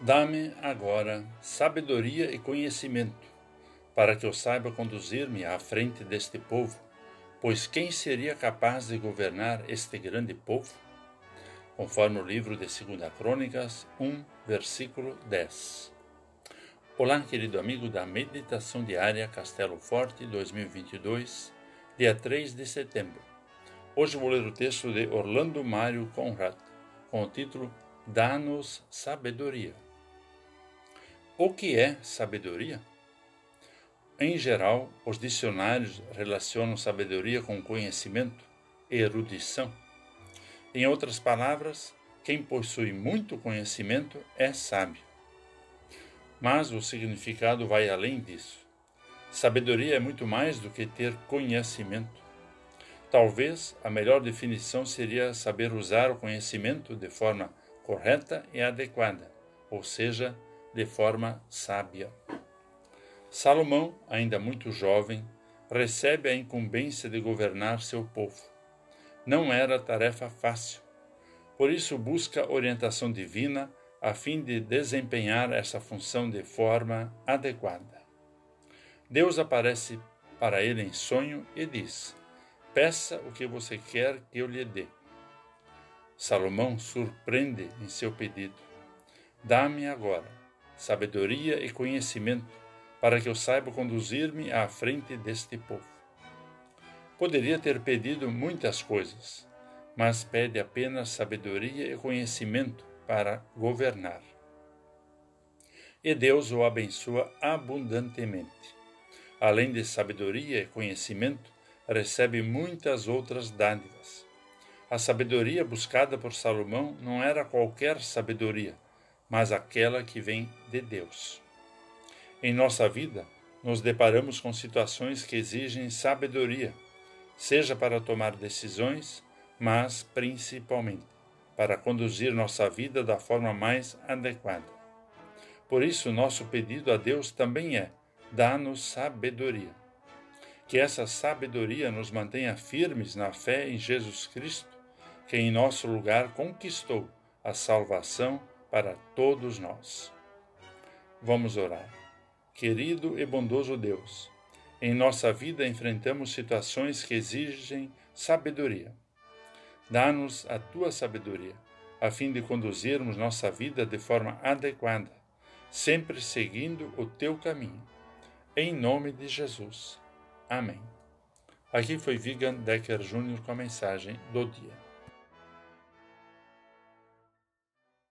Dá-me agora sabedoria e conhecimento, para que eu saiba conduzir-me à frente deste povo, pois quem seria capaz de governar este grande povo? Conforme o livro de 2 Crônicas 1, versículo 10. Olá, querido amigo da Meditação Diária Castelo Forte 2022, dia 3 de setembro. Hoje vou ler o texto de Orlando Mário Conrad, com o título Dá-nos sabedoria. O que é sabedoria? Em geral, os dicionários relacionam sabedoria com conhecimento erudição. Em outras palavras, quem possui muito conhecimento é sábio. Mas o significado vai além disso. Sabedoria é muito mais do que ter conhecimento. Talvez a melhor definição seria saber usar o conhecimento de forma correta e adequada, ou seja, de forma sábia. Salomão, ainda muito jovem, recebe a incumbência de governar seu povo. Não era tarefa fácil. Por isso busca orientação divina a fim de desempenhar essa função de forma adequada. Deus aparece para ele em sonho e diz: Peça o que você quer que eu lhe dê. Salomão surpreende em seu pedido: Dá-me agora sabedoria e conhecimento, para que eu saiba conduzir-me à frente deste povo. Poderia ter pedido muitas coisas, mas pede apenas sabedoria e conhecimento para governar. E Deus o abençoa abundantemente. Além de sabedoria e conhecimento, recebe muitas outras dádivas. A sabedoria buscada por Salomão não era qualquer sabedoria, mas aquela que vem de Deus. Em nossa vida, nos deparamos com situações que exigem sabedoria, seja para tomar decisões, mas principalmente para conduzir nossa vida da forma mais adequada. Por isso, nosso pedido a Deus também é: dá-nos sabedoria. Que essa sabedoria nos mantenha firmes na fé em Jesus Cristo, que em nosso lugar conquistou a salvação para todos nós. Vamos orar. Querido e bondoso Deus, em nossa vida enfrentamos situações que exigem sabedoria. Dá-nos a tua sabedoria, a fim de conduzirmos nossa vida de forma adequada, sempre seguindo o teu caminho. Em nome de Jesus. Amém. Aqui foi Vigan Decker Jr. com a mensagem do dia.